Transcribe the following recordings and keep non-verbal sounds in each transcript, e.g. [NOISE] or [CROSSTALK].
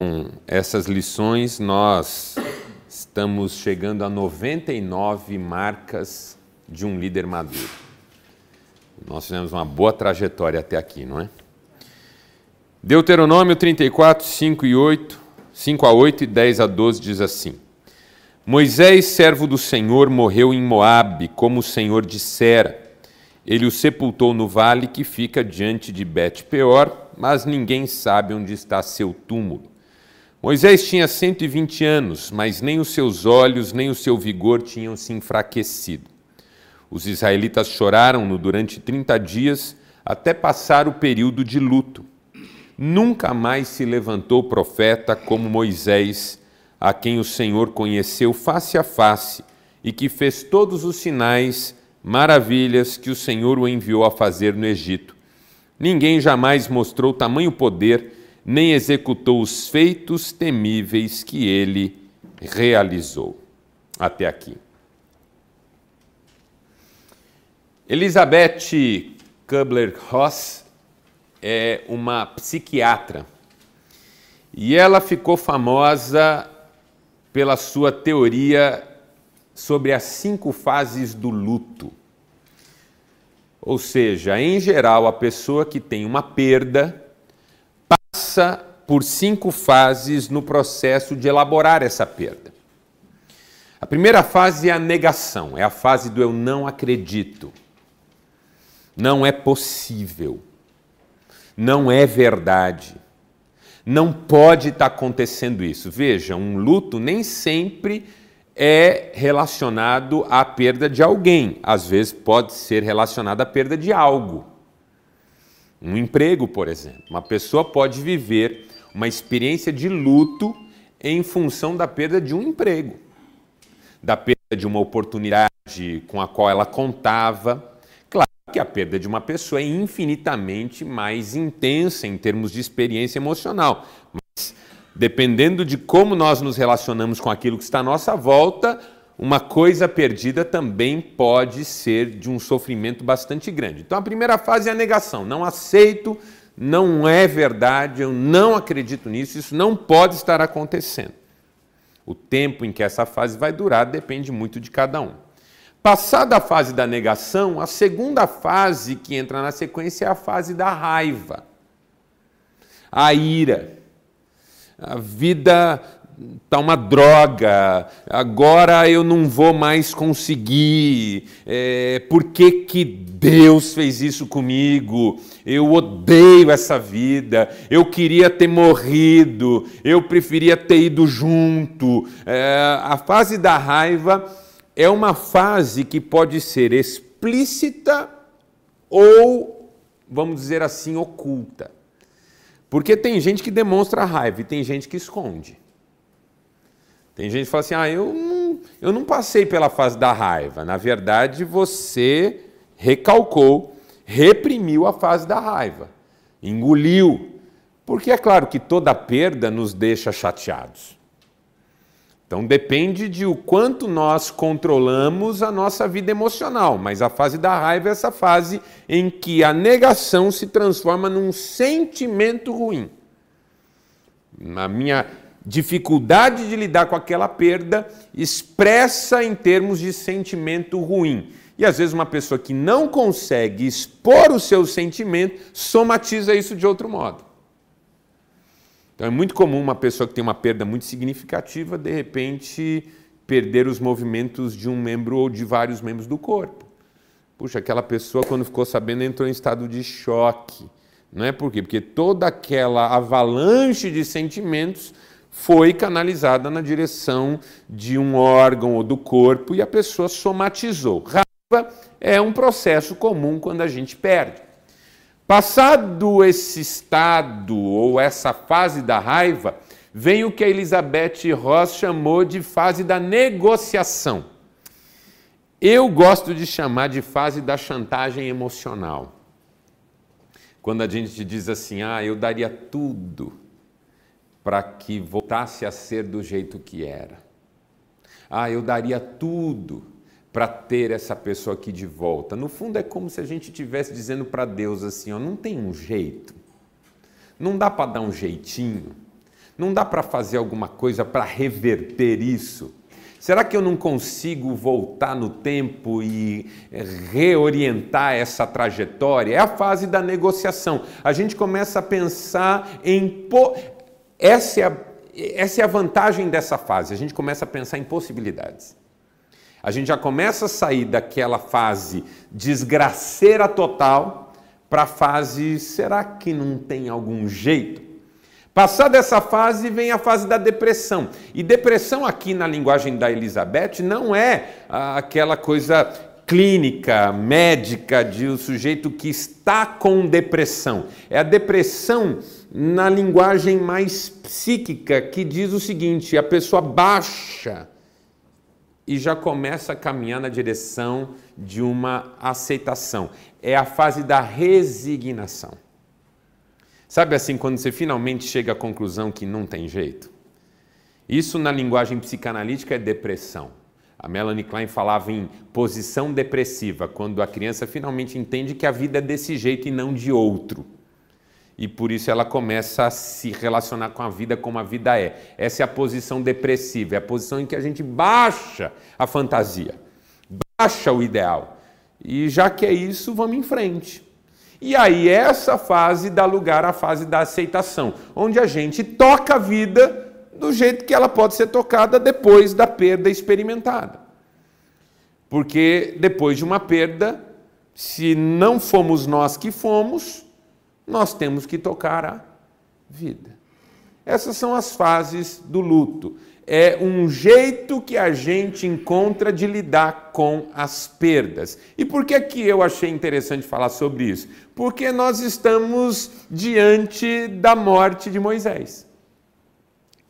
Com essas lições, nós estamos chegando a 99 marcas de um líder maduro. Nós fizemos uma boa trajetória até aqui, não é? Deuteronômio 34, 5 e 8, 5 a 8 e 10 a 12 diz assim: Moisés, servo do Senhor, morreu em Moabe, como o Senhor dissera. Ele o sepultou no vale que fica diante de Bet-peor, mas ninguém sabe onde está seu túmulo. Moisés tinha 120 anos, mas nem os seus olhos nem o seu vigor tinham se enfraquecido. Os israelitas choraram-no durante 30 dias até passar o período de luto. Nunca mais se levantou profeta como Moisés, a quem o Senhor conheceu face a face e que fez todos os sinais, maravilhas que o Senhor o enviou a fazer no Egito. Ninguém jamais mostrou tamanho poder nem executou os feitos temíveis que ele realizou. Até aqui. Elizabeth Kubler-Ross é uma psiquiatra e ela ficou famosa pela sua teoria sobre as cinco fases do luto. Ou seja, em geral, a pessoa que tem uma perda passa por cinco fases no processo de elaborar essa perda. A primeira fase é a negação, é a fase do eu não acredito. Não é possível. Não é verdade. Não pode estar acontecendo isso. Veja, um luto nem sempre é relacionado à perda de alguém. Às vezes pode ser relacionado à perda de algo. Um emprego, por exemplo. Uma pessoa pode viver uma experiência de luto em função da perda de um emprego, da perda de uma oportunidade com a qual ela contava. Claro que a perda de uma pessoa é infinitamente mais intensa em termos de experiência emocional, mas dependendo de como nós nos relacionamos com aquilo que está à nossa volta, uma coisa perdida também pode ser de um sofrimento bastante grande. Então a primeira fase é a negação. Não aceito, não é verdade, eu não acredito nisso, isso não pode estar acontecendo. O tempo em que essa fase vai durar depende muito de cada um. Passada a fase da negação, a segunda fase que entra na sequência é a fase da raiva, a ira. A vida tá uma droga, agora eu não vou mais conseguir, é, por que, que Deus fez isso comigo? Eu odeio essa vida, eu queria ter morrido, eu preferia ter ido junto. É, a fase da raiva é uma fase que pode ser explícita ou, vamos dizer assim, oculta. Porque tem gente que demonstra raiva e tem gente que esconde. Tem gente que fala assim: ah, eu não, eu não passei pela fase da raiva. Na verdade, você recalcou, reprimiu a fase da raiva, engoliu. Porque é claro que toda perda nos deixa chateados. Então depende de o quanto nós controlamos a nossa vida emocional, mas a fase da raiva é essa fase em que a negação se transforma num sentimento ruim. Na minha dificuldade de lidar com aquela perda expressa em termos de sentimento ruim. E às vezes uma pessoa que não consegue expor o seu sentimento somatiza isso de outro modo. Então é muito comum uma pessoa que tem uma perda muito significativa, de repente, perder os movimentos de um membro ou de vários membros do corpo. Puxa, aquela pessoa, quando ficou sabendo, entrou em estado de choque. Não é por quê? Porque toda aquela avalanche de sentimentos foi canalizada na direção de um órgão ou do corpo e a pessoa somatizou. Raiva é um processo comum quando a gente perde. Passado esse estado ou essa fase da raiva, vem o que a Elizabeth Ross chamou de fase da negociação. Eu gosto de chamar de fase da chantagem emocional. Quando a gente diz assim, ah, eu daria tudo para que voltasse a ser do jeito que era. Ah, eu daria tudo para ter essa pessoa aqui de volta. No fundo, é como se a gente estivesse dizendo para Deus assim: ó, não tem um jeito, não dá para dar um jeitinho, Não dá para fazer alguma coisa para reverter isso? Será que eu não consigo voltar no tempo e reorientar essa trajetória? É a fase da negociação. A gente começa a pensar em. Po... Essa, é a... Essa é a vantagem dessa fase. A gente começa a pensar em possibilidades. A gente já começa a sair daquela fase desgraceira total para a fase: será que não tem algum jeito? Passada essa fase, vem a fase da depressão. E depressão, aqui na linguagem da Elizabeth, não é ah, aquela coisa clínica, médica, de um sujeito que está com depressão. É a depressão na linguagem mais psíquica, que diz o seguinte: a pessoa baixa e já começa a caminhar na direção de uma aceitação. É a fase da resignação. Sabe assim, quando você finalmente chega à conclusão que não tem jeito? Isso na linguagem psicanalítica é depressão. A Melanie Klein falava em posição depressiva, quando a criança finalmente entende que a vida é desse jeito e não de outro. E por isso ela começa a se relacionar com a vida como a vida é. Essa é a posição depressiva, é a posição em que a gente baixa a fantasia, baixa o ideal. E já que é isso, vamos em frente. E aí essa fase dá lugar à fase da aceitação, onde a gente toca a vida do jeito que ela pode ser tocada depois da perda experimentada. Porque depois de uma perda, se não fomos nós que fomos, nós temos que tocar a vida. Essas são as fases do luto é um jeito que a gente encontra de lidar com as perdas. E por que que eu achei interessante falar sobre isso? Porque nós estamos diante da morte de Moisés.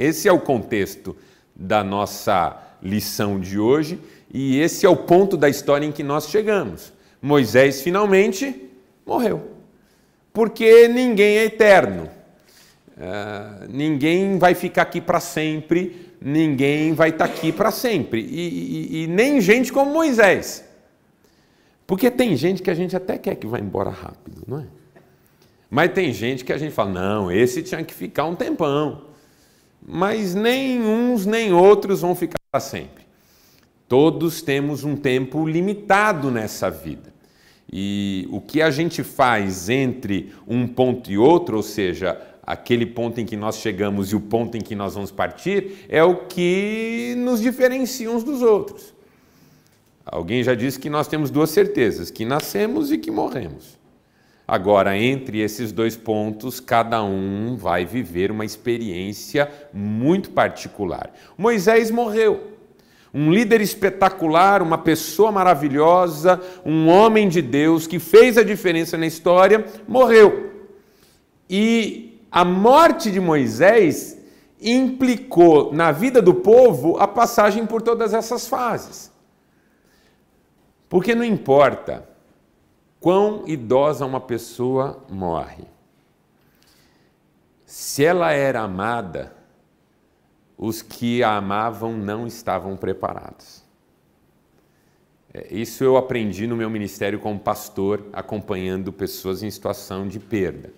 Esse é o contexto da nossa lição de hoje e esse é o ponto da história em que nós chegamos. Moisés finalmente morreu. Porque ninguém é eterno. Uh, ninguém vai ficar aqui para sempre ninguém vai estar tá aqui para sempre. E, e, e, nem gente como Moisés. Porque tem gente que a gente até quer que vá embora rápido, não é? Mas tem gente que a gente fala, não, esse tinha que ficar um tempão. Mas nem uns nem outros vão ficar para sempre. Todos temos um tempo limitado nessa vida. E o que a gente faz entre um ponto e outro, ou seja, aquele ponto em que nós chegamos e o ponto em que nós vamos partir, é o que nos diferencia uns dos outros. Alguém já disse que nós temos duas certezas: que nascemos e que morremos. Agora, entre esses dois pontos, cada um vai viver uma experiência muito particular. Moisés morreu. Um líder espetacular, uma pessoa maravilhosa, um homem de Deus que fez a diferença na história, morreu. E a morte de Moisés implicou na vida do povo a passagem por todas essas fases. Porque não importa quão idosa uma pessoa morre, se ela era amada, os que a amavam não estavam preparados. É, isso eu aprendi no meu ministério como pastor, acompanhando pessoas em situação de perda.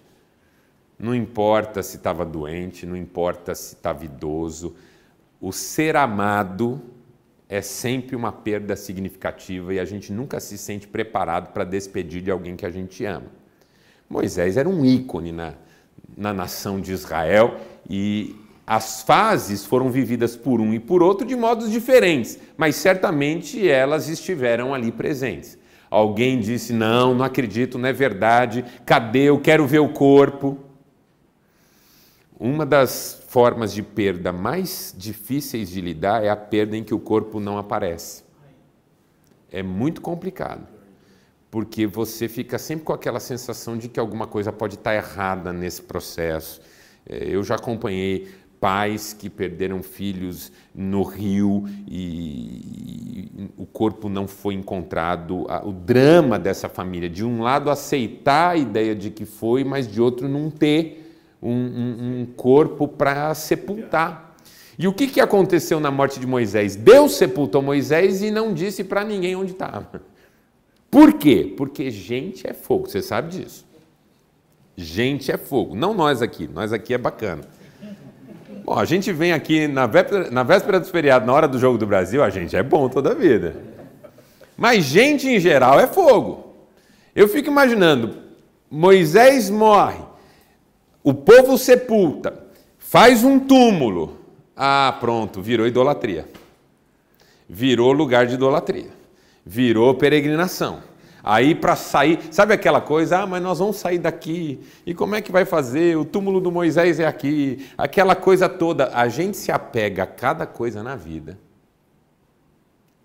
Não importa se estava doente, não importa se estava idoso, o ser amado é sempre uma perda significativa e a gente nunca se sente preparado para despedir de alguém que a gente ama. Moisés era um ícone na, na nação de Israel e as fases foram vividas por um e por outro de modos diferentes, mas certamente elas estiveram ali presentes. Alguém disse: Não, não acredito, não é verdade, cadê? Eu quero ver o corpo. Uma das formas de perda mais difíceis de lidar é a perda em que o corpo não aparece. É muito complicado, porque você fica sempre com aquela sensação de que alguma coisa pode estar errada nesse processo. É, eu já acompanhei pais que perderam filhos no rio e o corpo não foi encontrado. O drama dessa família, de um lado aceitar a ideia de que foi, mas de outro não ter um, um, um corpo para sepultar. E o que, que aconteceu na morte de Moisés? Deus sepultou Moisés e não disse para ninguém onde estava. Por quê? Porque gente é fogo, você sabe disso. Gente é fogo. Não nós aqui, nós aqui é bacana. Bom, a gente vem aqui na véspera, na véspera do feriado, na hora do jogo do Brasil, a gente é bom toda a vida. Mas gente em geral é fogo. Eu fico imaginando, Moisés morre, o povo sepulta, faz um túmulo. Ah, pronto, virou idolatria. Virou lugar de idolatria. Virou peregrinação. Aí para sair, sabe aquela coisa, ah, mas nós vamos sair daqui. E como é que vai fazer? O túmulo do Moisés é aqui. Aquela coisa toda. A gente se apega a cada coisa na vida.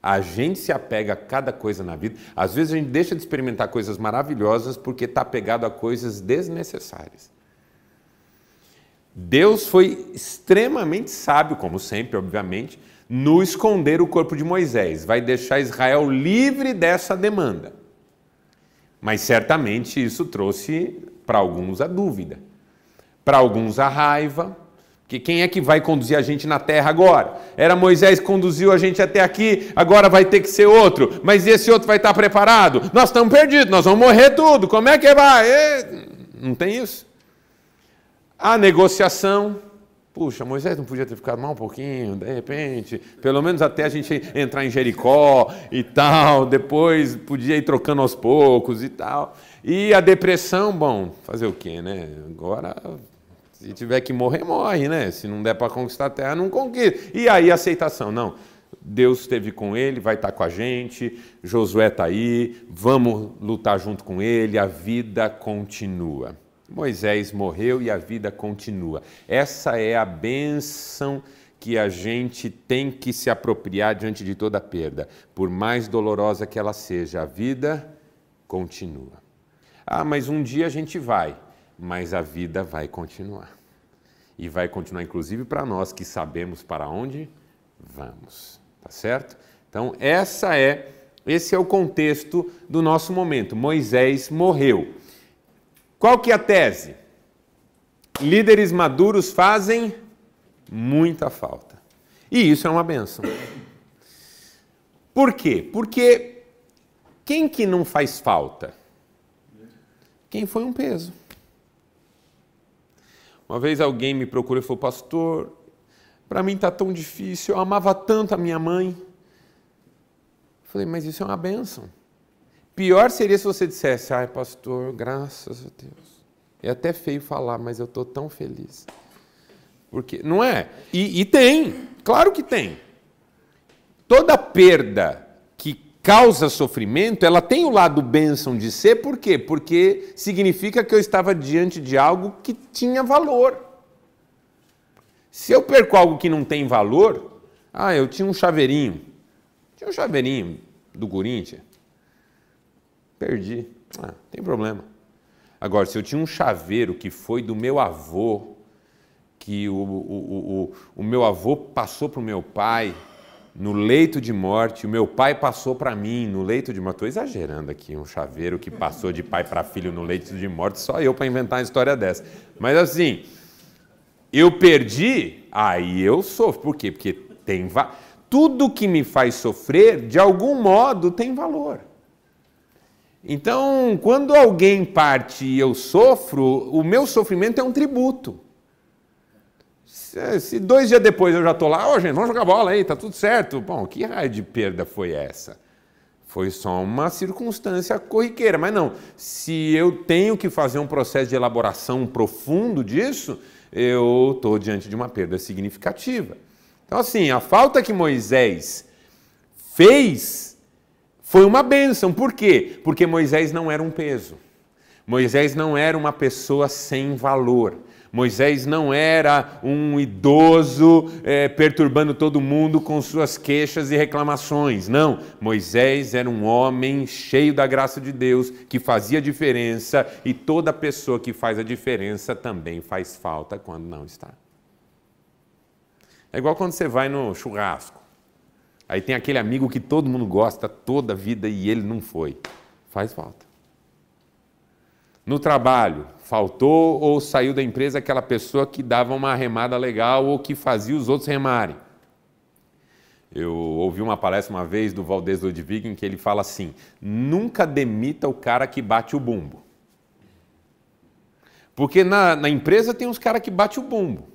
A gente se apega a cada coisa na vida. Às vezes a gente deixa de experimentar coisas maravilhosas porque está apegado a coisas desnecessárias. Deus foi extremamente sábio, como sempre, obviamente, no esconder o corpo de Moisés. Vai deixar Israel livre dessa demanda. Mas certamente isso trouxe para alguns a dúvida, para alguns a raiva, que quem é que vai conduzir a gente na terra agora? Era Moisés que conduziu a gente até aqui, agora vai ter que ser outro, mas esse outro vai estar preparado? Nós estamos perdidos, nós vamos morrer tudo, como é que vai? E... Não tem isso. A negociação, Puxa, Moisés não podia ter ficado mal um pouquinho, de repente, pelo menos até a gente entrar em Jericó e tal, depois podia ir trocando aos poucos e tal. E a depressão, bom, fazer o quê, né? Agora, se tiver que morrer, morre, né? Se não der para conquistar a terra, não conquista. E aí a aceitação, não. Deus esteve com ele, vai estar com a gente, Josué está aí, vamos lutar junto com ele, a vida continua. Moisés morreu e a vida continua. Essa é a bênção que a gente tem que se apropriar diante de toda perda. Por mais dolorosa que ela seja, a vida continua. Ah, mas um dia a gente vai, mas a vida vai continuar. E vai continuar, inclusive, para nós que sabemos para onde vamos. Tá certo? Então, essa é, esse é o contexto do nosso momento. Moisés morreu. Qual que é a tese? Líderes maduros fazem muita falta. E isso é uma benção. Por quê? Porque quem que não faz falta? Quem foi um peso. Uma vez alguém me procurou e falou, pastor, para mim está tão difícil, eu amava tanto a minha mãe. Falei, mas isso é uma benção. Pior seria se você dissesse, ai pastor, graças a Deus. É até feio falar, mas eu estou tão feliz. Porque, não é? E, e tem, claro que tem. Toda perda que causa sofrimento, ela tem o lado bênção de ser, por quê? Porque significa que eu estava diante de algo que tinha valor. Se eu perco algo que não tem valor, ah, eu tinha um chaveirinho. Tinha um chaveirinho do Corinthians. Perdi. Ah, tem problema. Agora, se eu tinha um chaveiro que foi do meu avô, que o, o, o, o meu avô passou para o meu pai no leito de morte, o meu pai passou para mim no leito de morte. Estou exagerando aqui, um chaveiro que passou de pai para filho no leito de morte, só eu para inventar uma história dessa. Mas assim, eu perdi, aí eu sofro. Por quê? Porque tem tudo que me faz sofrer, de algum modo, tem valor. Então, quando alguém parte e eu sofro, o meu sofrimento é um tributo. Se dois dias depois eu já estou lá, ô oh, gente, vamos jogar bola aí, tá tudo certo. Bom, que raio de perda foi essa? Foi só uma circunstância corriqueira, mas não. Se eu tenho que fazer um processo de elaboração profundo disso, eu estou diante de uma perda significativa. Então, assim, a falta que Moisés fez foi uma bênção. Por quê? Porque Moisés não era um peso. Moisés não era uma pessoa sem valor. Moisés não era um idoso é, perturbando todo mundo com suas queixas e reclamações. Não. Moisés era um homem cheio da graça de Deus, que fazia diferença, e toda pessoa que faz a diferença também faz falta quando não está. É igual quando você vai no churrasco. Aí tem aquele amigo que todo mundo gosta toda a vida e ele não foi. Faz falta. No trabalho, faltou ou saiu da empresa aquela pessoa que dava uma remada legal ou que fazia os outros remarem. Eu ouvi uma palestra uma vez do Valdez Ludwig em que ele fala assim: nunca demita o cara que bate o bumbo. Porque na, na empresa tem uns caras que bate o bumbo.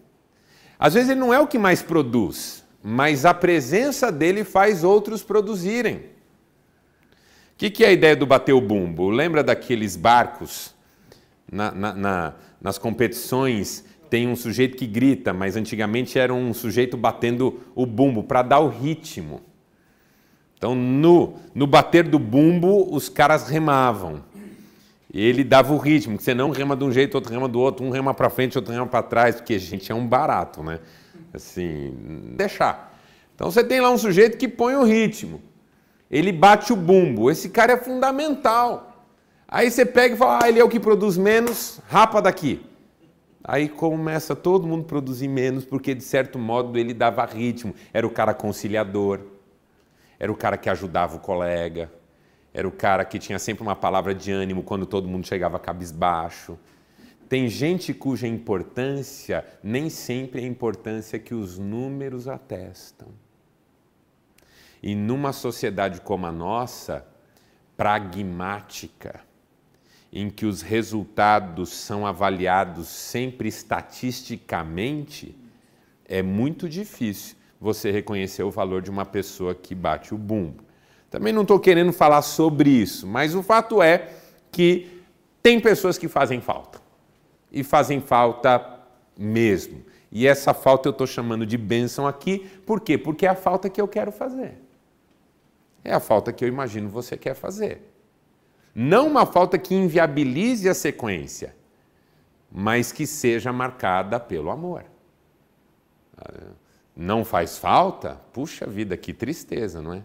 Às vezes ele não é o que mais produz, mas a presença dele faz outros produzirem. O que, que é a ideia do bater o bumbo? Lembra daqueles barcos na, na, na, nas competições? Tem um sujeito que grita, mas antigamente era um sujeito batendo o bumbo para dar o ritmo. Então, no, no bater do bumbo, os caras remavam. E ele dava o ritmo, que você não rema de um jeito, outro rema do outro, um rema para frente, outro rema para trás, porque a gente é um barato, né? Assim, deixar. Então você tem lá um sujeito que põe o ritmo. Ele bate o bumbo. Esse cara é fundamental. Aí você pega e fala, ah, ele é o que produz menos, rapa daqui. Aí começa todo mundo produzir menos, porque de certo modo ele dava ritmo. Era o cara conciliador, era o cara que ajudava o colega, era o cara que tinha sempre uma palavra de ânimo quando todo mundo chegava cabisbaixo. Tem gente cuja importância nem sempre é a importância que os números atestam. E numa sociedade como a nossa, pragmática, em que os resultados são avaliados sempre estatisticamente, é muito difícil você reconhecer o valor de uma pessoa que bate o bumbo. Também não estou querendo falar sobre isso, mas o fato é que tem pessoas que fazem falta. E fazem falta mesmo. E essa falta eu estou chamando de bênção aqui, por quê? Porque é a falta que eu quero fazer. É a falta que eu imagino você quer fazer. Não uma falta que inviabilize a sequência, mas que seja marcada pelo amor. Não faz falta? Puxa vida, que tristeza, não é?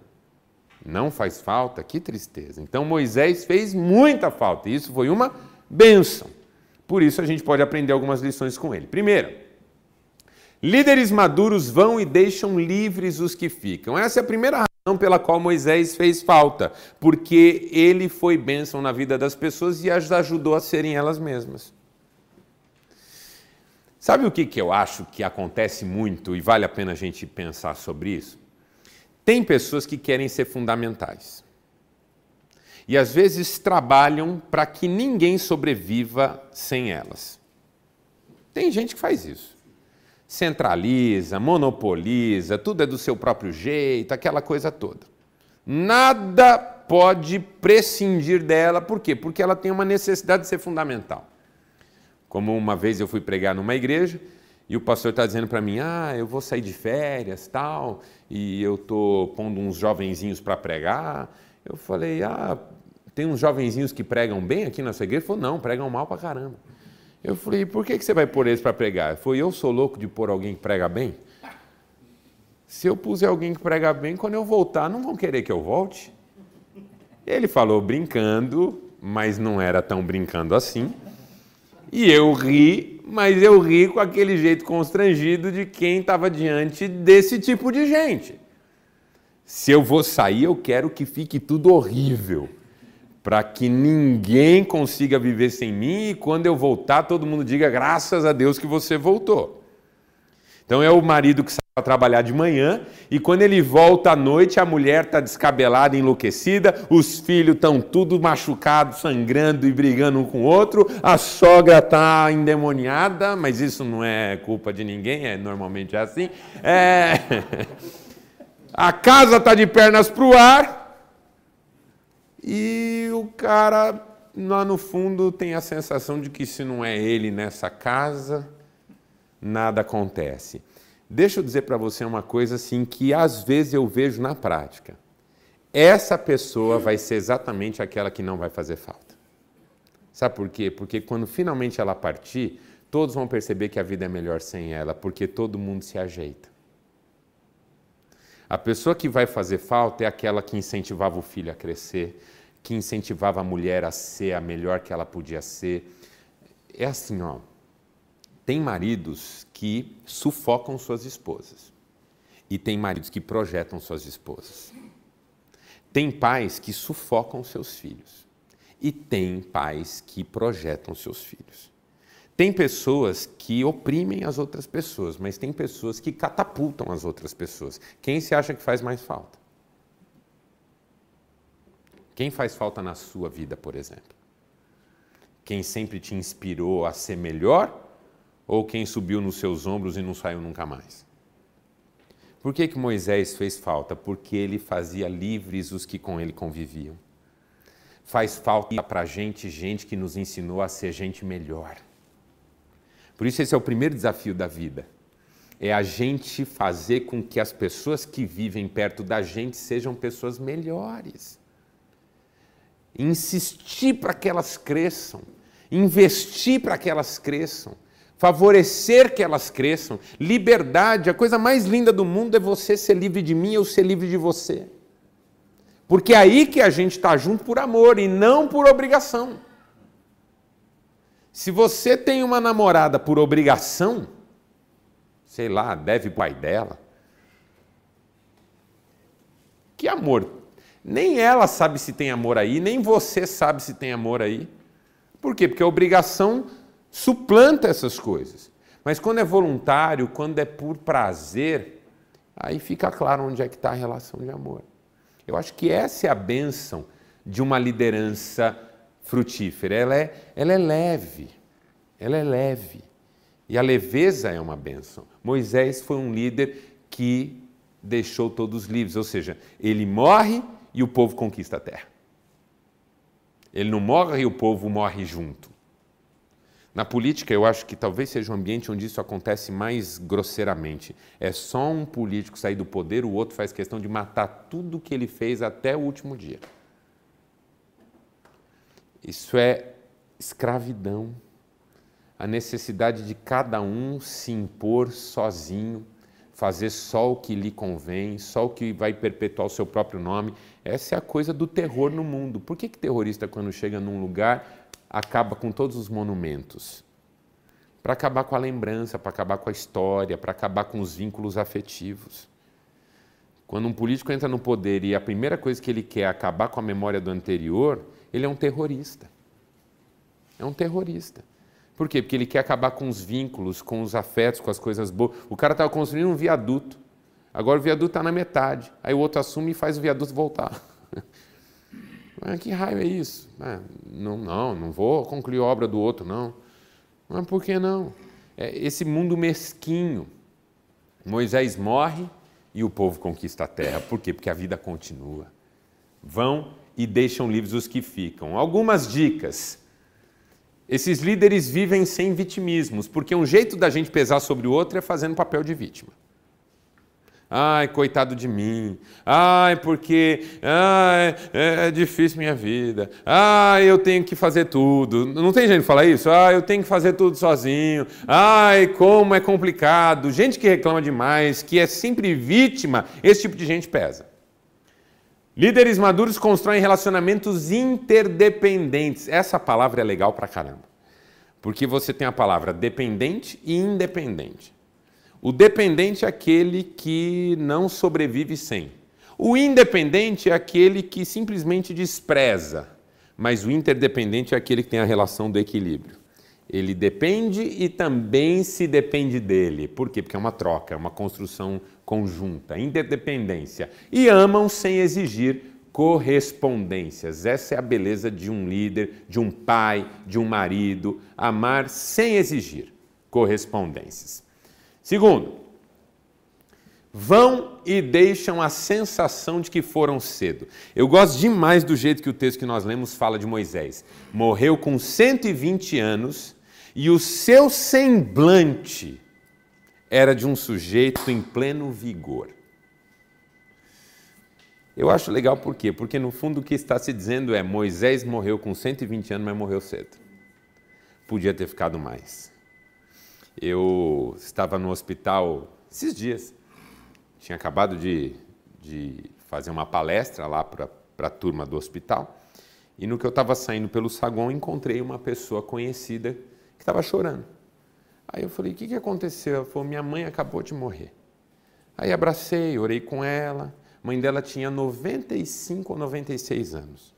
Não faz falta? Que tristeza. Então Moisés fez muita falta e isso foi uma bênção. Por isso a gente pode aprender algumas lições com ele. Primeiro, líderes maduros vão e deixam livres os que ficam. Essa é a primeira razão pela qual Moisés fez falta, porque ele foi bênção na vida das pessoas e as ajudou a serem elas mesmas. Sabe o que, que eu acho que acontece muito e vale a pena a gente pensar sobre isso? Tem pessoas que querem ser fundamentais. E às vezes trabalham para que ninguém sobreviva sem elas. Tem gente que faz isso. Centraliza, monopoliza, tudo é do seu próprio jeito, aquela coisa toda. Nada pode prescindir dela, por quê? Porque ela tem uma necessidade de ser fundamental. Como uma vez eu fui pregar numa igreja e o pastor está dizendo para mim: ah, eu vou sair de férias, tal, e eu estou pondo uns jovenzinhos para pregar. Eu falei: ah, tem uns jovenzinhos que pregam bem aqui na sua igreja? Ele falou: não, pregam mal para caramba. Eu falei: por que, que você vai pôr eles para pregar? Ele falou: eu sou louco de pôr alguém que prega bem? Se eu puser alguém que prega bem, quando eu voltar, não vão querer que eu volte? Ele falou brincando, mas não era tão brincando assim. E eu ri, mas eu ri com aquele jeito constrangido de quem estava diante desse tipo de gente. Se eu vou sair, eu quero que fique tudo horrível, para que ninguém consiga viver sem mim e quando eu voltar, todo mundo diga graças a Deus que você voltou. Então é o marido que sai para trabalhar de manhã e quando ele volta à noite, a mulher está descabelada, enlouquecida, os filhos estão tudo machucados, sangrando e brigando um com o outro, a sogra está endemoniada, mas isso não é culpa de ninguém, é normalmente é assim. É... [LAUGHS] A casa está de pernas para o ar e o cara lá no fundo tem a sensação de que se não é ele nessa casa, nada acontece. Deixa eu dizer para você uma coisa assim que às vezes eu vejo na prática. Essa pessoa vai ser exatamente aquela que não vai fazer falta. Sabe por quê? Porque quando finalmente ela partir, todos vão perceber que a vida é melhor sem ela, porque todo mundo se ajeita. A pessoa que vai fazer falta é aquela que incentivava o filho a crescer, que incentivava a mulher a ser a melhor que ela podia ser. É assim, ó. Tem maridos que sufocam suas esposas e tem maridos que projetam suas esposas. Tem pais que sufocam seus filhos e tem pais que projetam seus filhos. Tem pessoas que oprimem as outras pessoas, mas tem pessoas que catapultam as outras pessoas. Quem se acha que faz mais falta? Quem faz falta na sua vida, por exemplo? Quem sempre te inspirou a ser melhor ou quem subiu nos seus ombros e não saiu nunca mais? Por que, que Moisés fez falta? Porque ele fazia livres os que com ele conviviam. Faz falta para a gente gente que nos ensinou a ser gente melhor. Por isso, esse é o primeiro desafio da vida. É a gente fazer com que as pessoas que vivem perto da gente sejam pessoas melhores. Insistir para que elas cresçam, investir para que elas cresçam favorecer que elas cresçam. Liberdade, a coisa mais linda do mundo é você ser livre de mim eu ser livre de você. Porque é aí que a gente está junto por amor e não por obrigação. Se você tem uma namorada por obrigação, sei lá, deve pai dela, que amor? Nem ela sabe se tem amor aí, nem você sabe se tem amor aí. Por quê? Porque a obrigação suplanta essas coisas. Mas quando é voluntário, quando é por prazer, aí fica claro onde é que está a relação de amor. Eu acho que essa é a bênção de uma liderança frutífera. Ela é, ela é leve, ela é leve. E a leveza é uma bênção. Moisés foi um líder que deixou todos livres, ou seja, ele morre e o povo conquista a terra. Ele não morre e o povo morre junto. Na política, eu acho que talvez seja um ambiente onde isso acontece mais grosseiramente. É só um político sair do poder, o outro faz questão de matar tudo que ele fez até o último dia. Isso é escravidão. A necessidade de cada um se impor sozinho, fazer só o que lhe convém, só o que vai perpetuar o seu próprio nome. Essa é a coisa do terror no mundo. Por que, que terrorista, quando chega num lugar, acaba com todos os monumentos. Para acabar com a lembrança, para acabar com a história, para acabar com os vínculos afetivos. Quando um político entra no poder e a primeira coisa que ele quer é acabar com a memória do anterior, ele é um terrorista. É um terrorista. Por quê? Porque ele quer acabar com os vínculos, com os afetos, com as coisas boas. O cara estava construindo um viaduto. Agora o viaduto está na metade. Aí o outro assume e faz o viaduto voltar. [LAUGHS] Mas que raio é isso? Ah, não, não, não vou concluir a obra do outro, não. Mas por que não? É esse mundo mesquinho. Moisés morre e o povo conquista a terra. Por quê? Porque a vida continua. Vão e deixam livres os que ficam. Algumas dicas. Esses líderes vivem sem vitimismos, porque um jeito da gente pesar sobre o outro é fazendo papel de vítima. Ai, coitado de mim. Ai, porque ai, é, é, difícil minha vida. Ai, eu tenho que fazer tudo. Não tem gente que fala isso? Ai, eu tenho que fazer tudo sozinho. Ai, como é complicado. Gente que reclama demais, que é sempre vítima, esse tipo de gente pesa. Líderes maduros constroem relacionamentos interdependentes. Essa palavra é legal pra caramba. Porque você tem a palavra dependente e independente. O dependente é aquele que não sobrevive sem. O independente é aquele que simplesmente despreza, mas o interdependente é aquele que tem a relação do equilíbrio. Ele depende e também se depende dele. Por quê? Porque é uma troca, é uma construção conjunta, interdependência. E amam sem exigir correspondências. Essa é a beleza de um líder, de um pai, de um marido, amar sem exigir correspondências. Segundo, vão e deixam a sensação de que foram cedo. Eu gosto demais do jeito que o texto que nós lemos fala de Moisés. Morreu com 120 anos e o seu semblante era de um sujeito em pleno vigor. Eu acho legal por quê? Porque no fundo o que está se dizendo é Moisés morreu com 120 anos, mas morreu cedo. Podia ter ficado mais. Eu estava no hospital esses dias, tinha acabado de, de fazer uma palestra lá para a turma do hospital, e no que eu estava saindo pelo saguão, encontrei uma pessoa conhecida estava chorando. Aí eu falei: O que, que aconteceu? Ela falou: Minha mãe acabou de morrer. Aí abracei, orei com ela. A mãe dela tinha 95 ou 96 anos.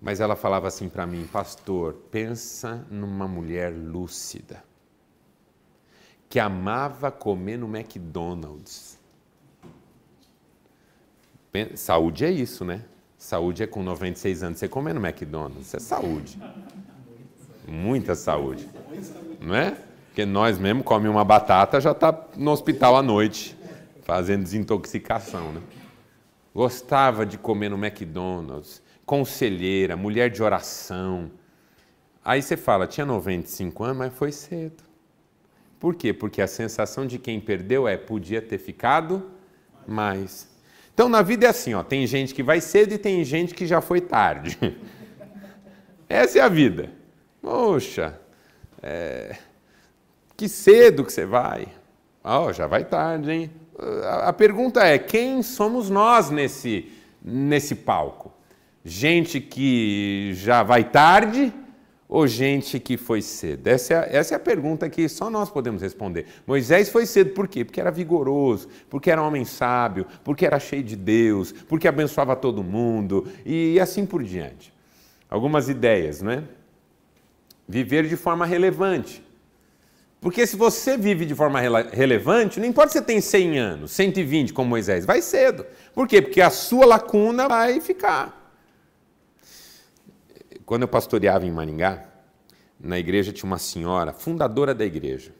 Mas ela falava assim para mim: Pastor, pensa numa mulher lúcida que amava comer no McDonald's. Saúde é isso, né? Saúde é com 96 anos você comer no McDonald's. É saúde. Muita saúde. Não é? Porque nós mesmo come uma batata, já está no hospital à noite, fazendo desintoxicação, né? Gostava de comer no McDonald's, conselheira, mulher de oração. Aí você fala, tinha 95 anos, mas foi cedo. Por quê? Porque a sensação de quem perdeu é podia ter ficado mais. Então na vida é assim, ó, tem gente que vai cedo e tem gente que já foi tarde. [LAUGHS] Essa é a vida. Poxa, é... que cedo que você vai. Oh, já vai tarde, hein? A pergunta é: quem somos nós nesse, nesse palco? Gente que já vai tarde ou gente que foi cedo? Essa é, essa é a pergunta que só nós podemos responder. Moisés foi cedo por quê? Porque era vigoroso, porque era um homem sábio, porque era cheio de Deus, porque abençoava todo mundo e assim por diante. Algumas ideias, não é? Viver de forma relevante. Porque se você vive de forma rele relevante, não importa se você tem 100 anos, 120 como Moisés, vai cedo. Por quê? Porque a sua lacuna vai ficar. Quando eu pastoreava em Maringá, na igreja tinha uma senhora, fundadora da igreja.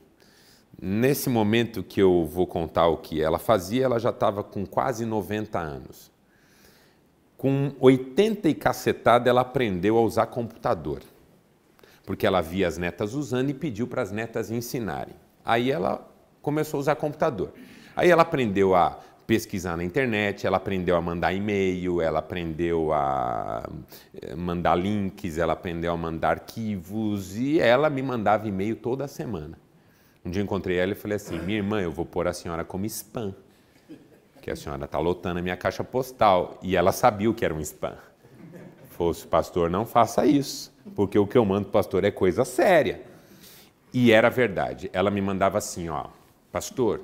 Nesse momento que eu vou contar o que ela fazia, ela já estava com quase 90 anos. Com 80 e cacetada, ela aprendeu a usar computador porque ela via as netas usando e pediu para as netas ensinarem. Aí ela começou a usar computador. Aí ela aprendeu a pesquisar na internet, ela aprendeu a mandar e-mail, ela aprendeu a eh, mandar links, ela aprendeu a mandar arquivos e ela me mandava e-mail toda semana. Um dia encontrei ela e falei assim: minha irmã, eu vou pôr a senhora como spam, que a senhora está lotando a minha caixa postal. E ela sabia o que era um spam. Fosse pastor, não faça isso porque o que eu mando pastor é coisa séria. E era verdade. Ela me mandava assim, ó, pastor,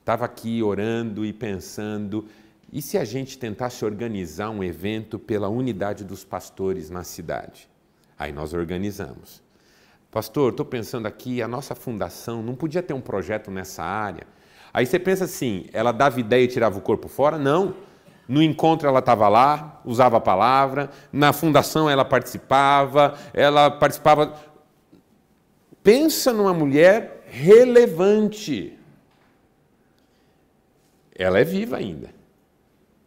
estava aqui orando e pensando, e se a gente tentasse organizar um evento pela unidade dos pastores na cidade? Aí nós organizamos. Pastor, estou pensando aqui, a nossa fundação não podia ter um projeto nessa área. Aí você pensa assim, ela dava ideia e tirava o corpo fora? Não. No encontro ela estava lá, usava a palavra, na fundação ela participava, ela participava. Pensa numa mulher relevante. Ela é viva ainda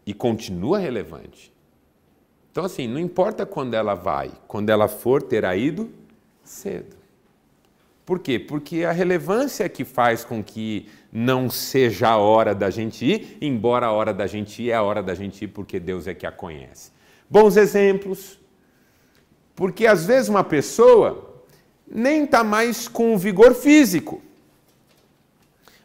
e continua relevante. Então, assim, não importa quando ela vai, quando ela for, terá ido cedo. Por quê? Porque a relevância que faz com que não seja a hora da gente ir, embora a hora da gente ir é a hora da gente ir porque Deus é que a conhece. Bons exemplos, porque às vezes uma pessoa nem está mais com vigor físico,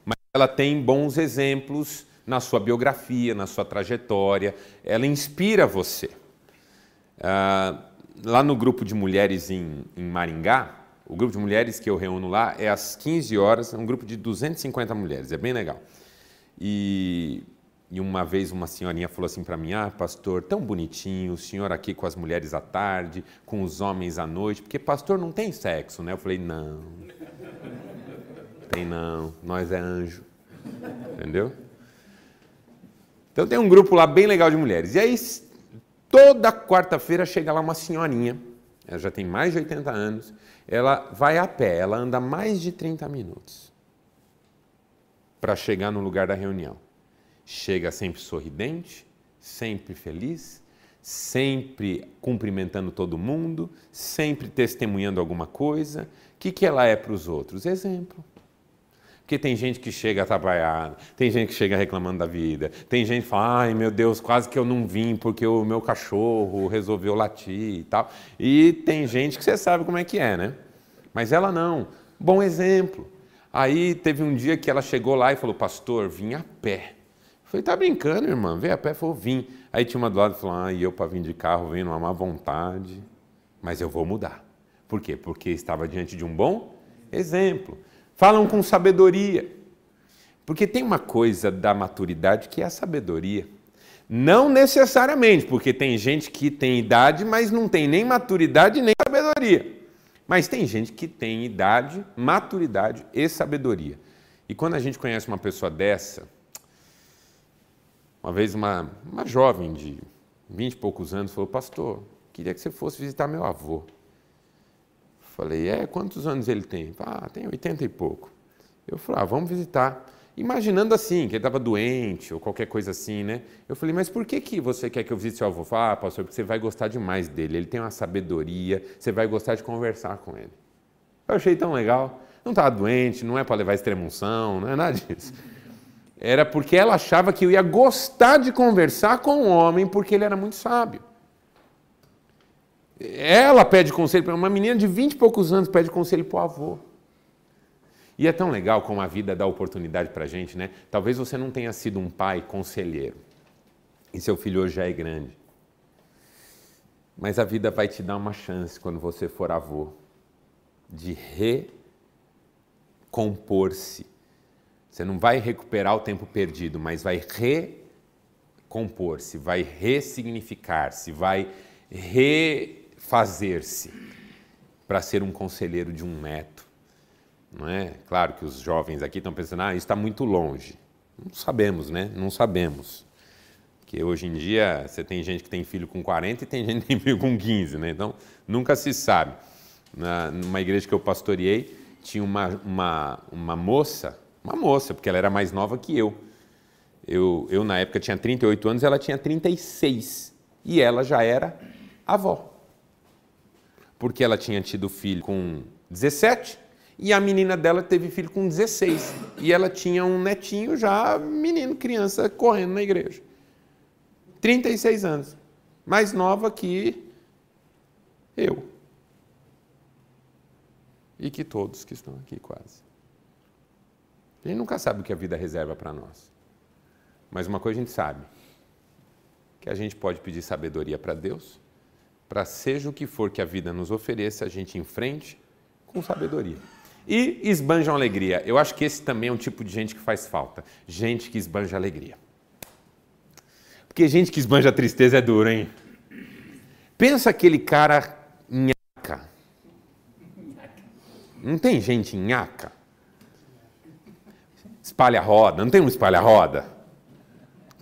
mas ela tem bons exemplos na sua biografia, na sua trajetória, ela inspira você. Ah, lá no grupo de mulheres em, em Maringá, o grupo de mulheres que eu reúno lá é às 15 horas, é um grupo de 250 mulheres, é bem legal. E, e uma vez uma senhorinha falou assim para mim: Ah, pastor, tão bonitinho, o senhor aqui com as mulheres à tarde, com os homens à noite, porque pastor não tem sexo, né? Eu falei: Não, tem não, nós é anjo, entendeu? Então tem um grupo lá bem legal de mulheres. E aí, toda quarta-feira chega lá uma senhorinha, ela já tem mais de 80 anos, ela vai a pé, ela anda mais de 30 minutos para chegar no lugar da reunião. Chega sempre sorridente, sempre feliz, sempre cumprimentando todo mundo, sempre testemunhando alguma coisa. O que, que ela é para os outros? Exemplo. Porque tem gente que chega atrapalhada, tem gente que chega reclamando da vida, tem gente que fala, ai meu Deus, quase que eu não vim porque o meu cachorro resolveu latir e tal. E tem gente que você sabe como é que é, né? Mas ela não. Bom exemplo. Aí teve um dia que ela chegou lá e falou, pastor, vim a pé. Eu falei, tá brincando, irmã? Vem a pé? Falou, vim. Aí tinha uma do lado e falou, ah, e eu para vir de carro venho numa má vontade, mas eu vou mudar. Por quê? Porque estava diante de um bom exemplo. Falam com sabedoria. Porque tem uma coisa da maturidade que é a sabedoria. Não necessariamente, porque tem gente que tem idade, mas não tem nem maturidade nem sabedoria. Mas tem gente que tem idade, maturidade e sabedoria. E quando a gente conhece uma pessoa dessa, uma vez uma, uma jovem de vinte e poucos anos falou, pastor, queria que você fosse visitar meu avô. Falei, é, quantos anos ele tem? Ah, tem 80 e pouco. Eu falei, ah, vamos visitar. Imaginando assim, que ele estava doente ou qualquer coisa assim, né? Eu falei, mas por que, que você quer que eu visite seu avô? Ah, pastor, porque você vai gostar demais dele. Ele tem uma sabedoria, você vai gostar de conversar com ele. Eu achei tão legal. Não estava doente, não é para levar extremunção, não é nada disso. Era porque ela achava que eu ia gostar de conversar com o homem porque ele era muito sábio. Ela pede conselho para uma menina de 20 e poucos anos, pede conselho para o avô. E é tão legal como a vida dá oportunidade para a gente, né? Talvez você não tenha sido um pai conselheiro e seu filho hoje já é grande. Mas a vida vai te dar uma chance quando você for avô de recompor-se. Você não vai recuperar o tempo perdido, mas vai recompor-se, vai ressignificar-se, vai refazer-se para ser um conselheiro de um neto não é? Claro que os jovens aqui estão pensando, ah, isso está muito longe. Não sabemos, né? Não sabemos. Porque hoje em dia você tem gente que tem filho com 40 e tem gente que tem filho com 15, né? Então nunca se sabe. Na, numa igreja que eu pastoreei, tinha uma, uma, uma moça, uma moça, porque ela era mais nova que eu. eu. Eu, na época, tinha 38 anos, ela tinha 36. E ela já era avó. Porque ela tinha tido filho com 17 e a menina dela teve filho com 16. E ela tinha um netinho já, menino, criança, correndo na igreja. 36 anos. Mais nova que eu. E que todos que estão aqui quase. A gente nunca sabe o que a vida reserva para nós. Mas uma coisa a gente sabe: que a gente pode pedir sabedoria para Deus, para seja o que for que a vida nos ofereça, a gente enfrente com sabedoria. E esbanjam alegria. Eu acho que esse também é um tipo de gente que faz falta. Gente que esbanja alegria. Porque gente que esbanja tristeza é duro, hein? Pensa aquele cara nhaca. Não tem gente nhaca? Espalha roda, não tem um espalha roda?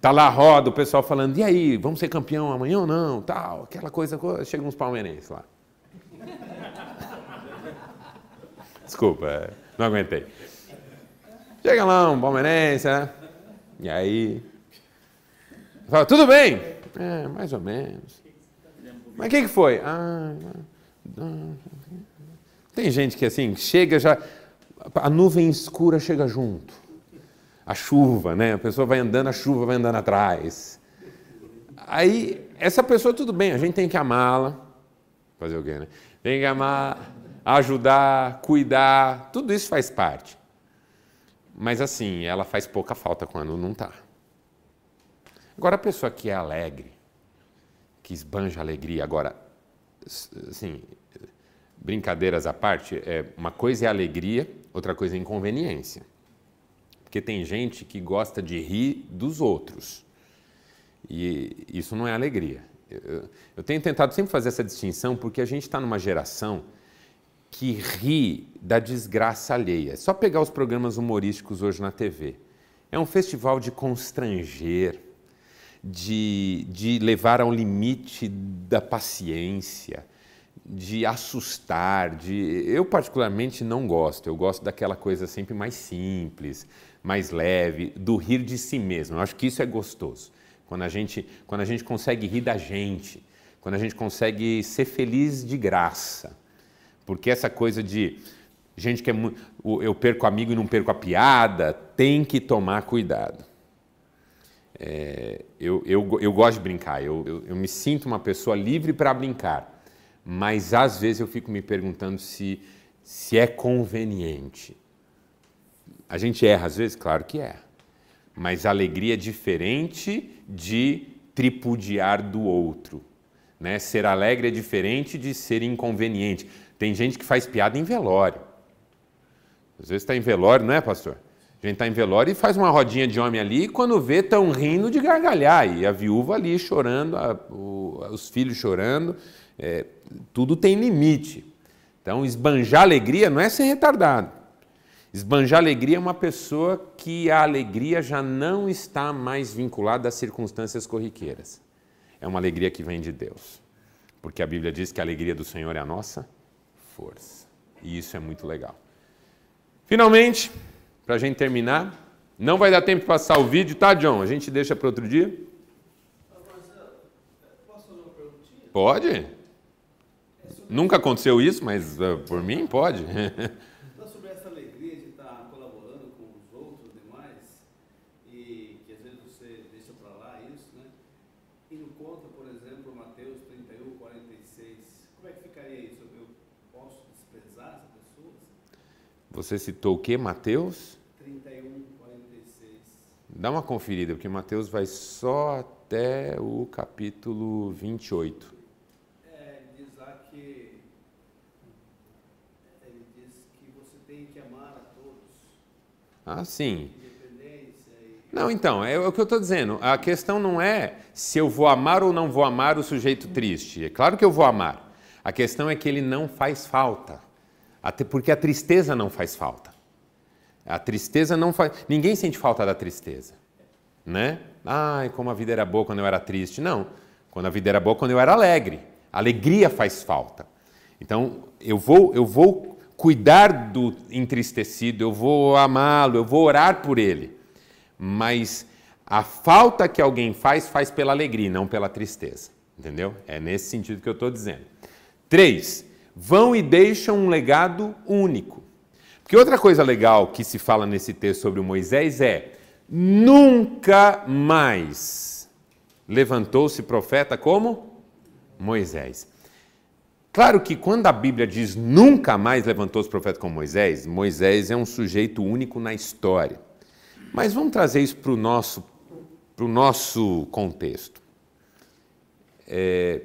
Tá lá a roda, o pessoal falando, e aí, vamos ser campeão amanhã ou não? Tal, aquela coisa, chega uns palmeirenses lá. [LAUGHS] Desculpa, é, não aguentei. Chega lá um palmeirense, né? E aí. Fala, tudo bem? É, mais ou menos. Mas o que, que foi? Ah, tem gente que assim, chega já. A nuvem escura chega junto. A chuva, né? A pessoa vai andando, a chuva vai andando atrás. Aí, essa pessoa, tudo bem, a gente tem que amá-la. Fazer o quê, né? Tem que amar ajudar, cuidar, tudo isso faz parte. Mas assim, ela faz pouca falta quando não está. Agora, a pessoa que é alegre, que esbanja alegria, agora, assim, brincadeiras à parte, é, uma coisa é alegria, outra coisa é inconveniência. Porque tem gente que gosta de rir dos outros. E isso não é alegria. Eu, eu tenho tentado sempre fazer essa distinção porque a gente está numa geração que ri da desgraça alheia. É só pegar os programas humorísticos hoje na TV. É um festival de constranger, de, de levar ao limite da paciência, de assustar, de eu particularmente não gosto. Eu gosto daquela coisa sempre mais simples, mais leve, do rir de si mesmo. Eu acho que isso é gostoso. Quando a gente, quando a gente consegue rir da gente, quando a gente consegue ser feliz de graça. Porque essa coisa de gente que é eu perco amigo e não perco a piada, tem que tomar cuidado. É, eu, eu, eu gosto de brincar, eu, eu, eu me sinto uma pessoa livre para brincar, mas às vezes eu fico me perguntando se, se é conveniente. A gente erra às vezes? Claro que é. Mas a alegria é diferente de tripudiar do outro. Né? Ser alegre é diferente de ser inconveniente. Tem gente que faz piada em velório. Às vezes está em velório, não é, pastor? A gente está em velório e faz uma rodinha de homem ali e quando vê estão rindo de gargalhar. E a viúva ali chorando, a, o, os filhos chorando. É, tudo tem limite. Então, esbanjar alegria não é ser retardado. Esbanjar alegria é uma pessoa que a alegria já não está mais vinculada às circunstâncias corriqueiras. É uma alegria que vem de Deus. Porque a Bíblia diz que a alegria do Senhor é a nossa força. E isso é muito legal. Finalmente, para a gente terminar, não vai dar tempo de passar o vídeo, tá, John? A gente deixa para outro dia? Pode? Nunca aconteceu isso, mas uh, por mim pode. [LAUGHS] Então, sobre essa alegria de estar colaborando com os outros demais, e que às vezes você deixa para lá isso, né? E não conta, por exemplo, Mateus 31, 46. Como é que ficaria isso? Eu posso desprezar essa pessoa? Você citou o que, Mateus? 31, 46. Dá uma conferida, porque Mateus vai só até o capítulo 28. É, diz lá que. Ele diz que você tem que amar a todos, Ah, sim. independência. Não, então, é o que eu estou dizendo. A questão não é se eu vou amar ou não vou amar o sujeito triste. É claro que eu vou amar. A questão é que ele não faz falta. Até porque a tristeza não faz falta. A tristeza não faz. Ninguém sente falta da tristeza. Né? Ai, como a vida era boa quando eu era triste. Não. Quando a vida era boa quando eu era alegre. Alegria faz falta. Então, eu vou, eu vou cuidar do entristecido, eu vou amá-lo, eu vou orar por ele. Mas a falta que alguém faz, faz pela alegria, não pela tristeza. Entendeu? É nesse sentido que eu estou dizendo. Três, vão e deixam um legado único. Porque outra coisa legal que se fala nesse texto sobre Moisés é: nunca mais levantou-se profeta como Moisés. Claro que quando a Bíblia diz nunca mais levantou-se profeta como Moisés, Moisés é um sujeito único na história. Mas vamos trazer isso para o nosso, nosso contexto. É,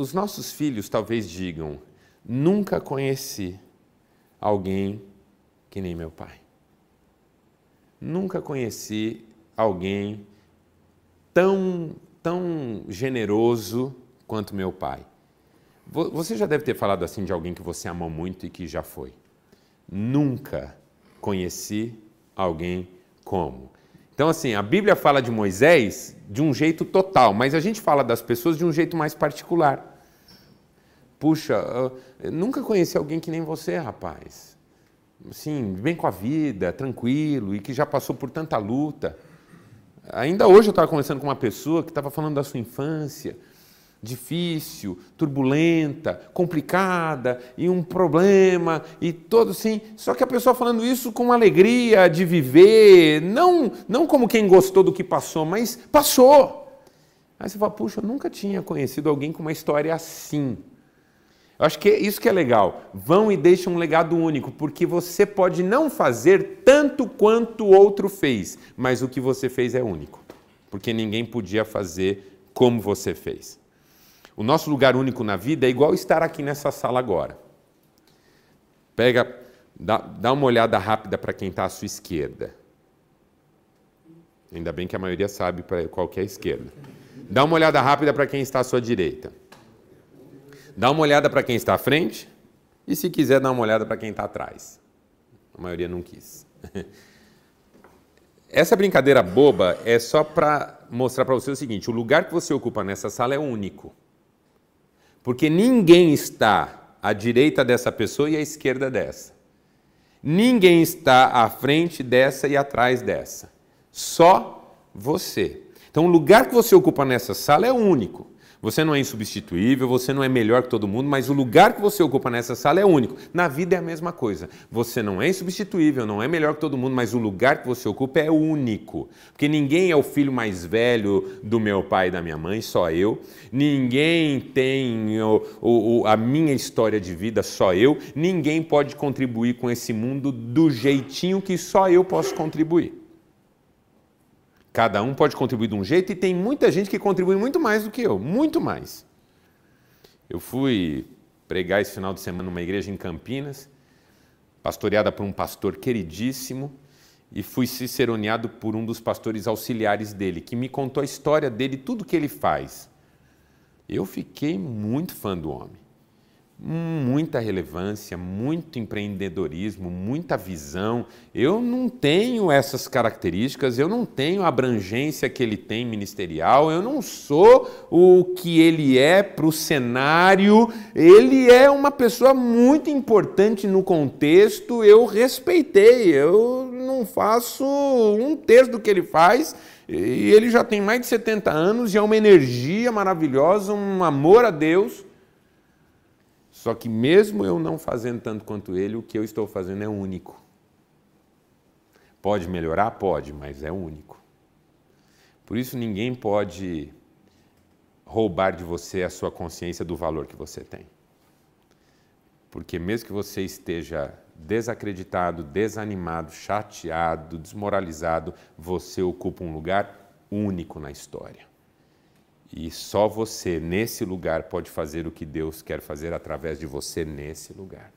os nossos filhos talvez digam: nunca conheci alguém que nem meu pai. Nunca conheci alguém tão, tão generoso quanto meu pai. Vo- Você já deve ter falado assim de alguém que você amou muito e que já foi. Nunca conheci alguém como. Então, assim, a Bíblia fala de Moisés de um jeito total, mas a gente fala das pessoas de um jeito mais particular. Puxa, nunca conheci alguém que nem você, rapaz. Assim, bem com a vida, tranquilo e que já passou por tanta luta. Ainda hoje eu estava conversando com uma pessoa que estava falando da sua infância, difícil, turbulenta, complicada, e um problema, e todo assim. Só que a pessoa falando isso com alegria de viver, não, não como quem gostou do que passou, mas passou. Aí você fala, puxa, eu nunca tinha conhecido alguém com uma história assim. Eu acho que é isso que é legal. Vão e deixam um legado único, porque você pode não fazer tanto quanto o outro fez, mas o que você fez é único, porque ninguém podia fazer como você fez. O nosso lugar único na vida é igual estar aqui nessa sala agora. Pega, dá, dá uma olhada rápida para quem está à sua esquerda. Ainda bem que a maioria sabe qual que é a esquerda. Dá uma olhada rápida para quem está à sua direita. Dá uma olhada para quem está à frente e, se quiser, dá uma olhada para quem está atrás. A maioria não quis. [LAUGHS] Essa brincadeira boba é só para mostrar para você o seguinte: o lugar que você ocupa nessa sala é único. Porque ninguém está à direita dessa pessoa e à esquerda dessa. Ninguém está à frente dessa e atrás dessa. Só você. Então, o lugar que você ocupa nessa sala é único. Você não é insubstituível, você não é melhor que todo mundo, mas o lugar que você ocupa nessa sala é único. Na vida é a mesma coisa. Você não é insubstituível, não é melhor que todo mundo, mas o lugar que você ocupa é único. Porque ninguém é o filho mais velho do meu pai e da minha mãe, só eu. Ninguém tem o, o, a minha história de vida, só eu. Ninguém pode contribuir com esse mundo do jeitinho que só eu posso contribuir. Cada um pode contribuir de um jeito e tem muita gente que contribui muito mais do que eu, muito mais. Eu fui pregar esse final de semana numa igreja em Campinas, pastoreada por um pastor queridíssimo, e fui ciceroneado por um dos pastores auxiliares dele, que me contou a história dele, tudo que ele faz. Eu fiquei muito fã do homem. Muita relevância, muito empreendedorismo, muita visão. Eu não tenho essas características, eu não tenho a abrangência que ele tem ministerial, eu não sou o que ele é para o cenário. Ele é uma pessoa muito importante no contexto, eu respeitei, eu não faço um terço do que ele faz. E ele já tem mais de 70 anos e é uma energia maravilhosa, um amor a Deus. Só que mesmo eu não fazendo tanto quanto ele, o que eu estou fazendo é único. Pode melhorar? Pode, mas é único. Por isso ninguém pode roubar de você a sua consciência do valor que você tem. Porque mesmo que você esteja desacreditado, desanimado, chateado, desmoralizado, você ocupa um lugar único na história. E só você, nesse lugar, pode fazer o que Deus quer fazer através de você nesse lugar.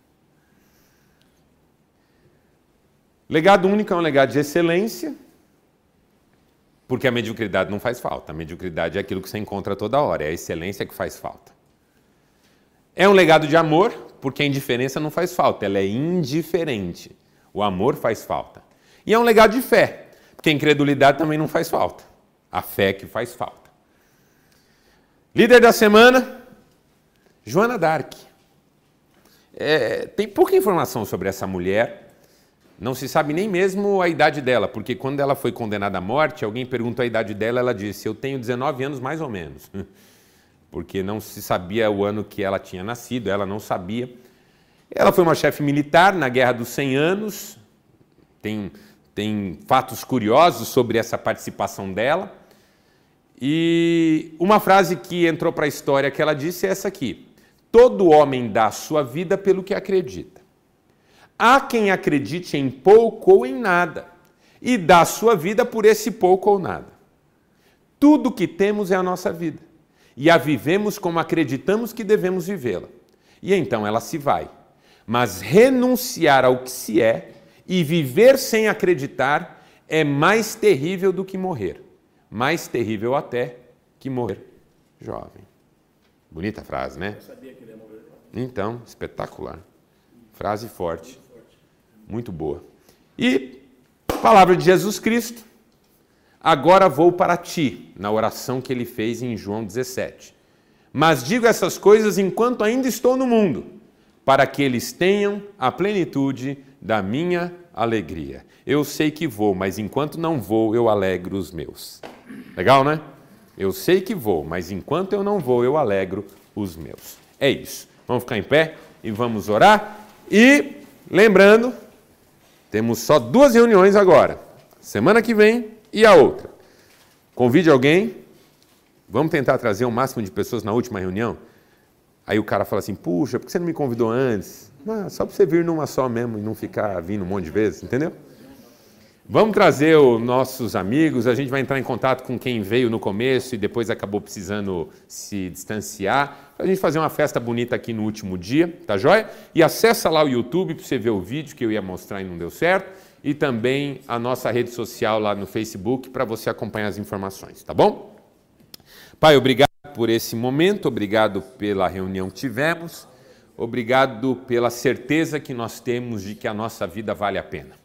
Legado único é um legado de excelência, porque a mediocridade não faz falta. A mediocridade é aquilo que você encontra toda hora, é a excelência que faz falta. É um legado de amor, porque a indiferença não faz falta, ela é indiferente. O amor faz falta. E é um legado de fé, porque a incredulidade também não faz falta. A fé é que faz falta. Líder da semana, Joana Dark. É, tem pouca informação sobre essa mulher, não se sabe nem mesmo a idade dela, porque quando ela foi condenada à morte, alguém perguntou a idade dela, ela disse: Eu tenho 19 anos mais ou menos, [LAUGHS] porque não se sabia o ano que ela tinha nascido, ela não sabia. Ela foi uma chefe militar na Guerra dos 100 Anos, tem, tem fatos curiosos sobre essa participação dela. E uma frase que entrou para a história que ela disse é essa aqui: Todo homem dá sua vida pelo que acredita. Há quem acredite em pouco ou em nada e dá sua vida por esse pouco ou nada. Tudo que temos é a nossa vida e a vivemos como acreditamos que devemos vivê-la. E então ela se vai. Mas renunciar ao que se é e viver sem acreditar é mais terrível do que morrer mais terrível até que morrer jovem. Bonita frase, né? Então, espetacular. Frase forte. Muito boa. E palavra de Jesus Cristo. Agora vou para ti, na oração que ele fez em João 17. Mas digo essas coisas enquanto ainda estou no mundo, para que eles tenham a plenitude da minha alegria. Eu sei que vou, mas enquanto não vou, eu alegro os meus. Legal, né? Eu sei que vou, mas enquanto eu não vou, eu alegro os meus. É isso. Vamos ficar em pé e vamos orar. E lembrando, temos só duas reuniões agora. Semana que vem e a outra. Convide alguém. Vamos tentar trazer o máximo de pessoas na última reunião. Aí o cara fala assim: puxa, por que você não me convidou antes? Ah, só para você vir numa só mesmo e não ficar vindo um monte de vezes, entendeu? Vamos trazer os nossos amigos, a gente vai entrar em contato com quem veio no começo e depois acabou precisando se distanciar, para a gente fazer uma festa bonita aqui no último dia, tá joia? E acessa lá o YouTube para você ver o vídeo que eu ia mostrar e não deu certo, e também a nossa rede social lá no Facebook para você acompanhar as informações, tá bom? Pai, obrigado por esse momento, obrigado pela reunião que tivemos, obrigado pela certeza que nós temos de que a nossa vida vale a pena.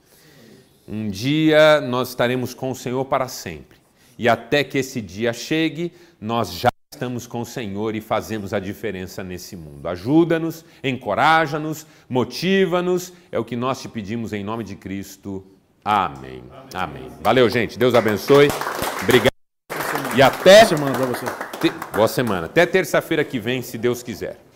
Um dia nós estaremos com o Senhor para sempre. E até que esse dia chegue, nós já estamos com o Senhor e fazemos a diferença nesse mundo. Ajuda-nos, encoraja-nos, motiva-nos. É o que nós te pedimos em nome de Cristo. Amém. Amém. Amém. Valeu, gente. Deus abençoe. Obrigado. E até. Boa semana para você. Boa semana. Até terça-feira que vem, se Deus quiser.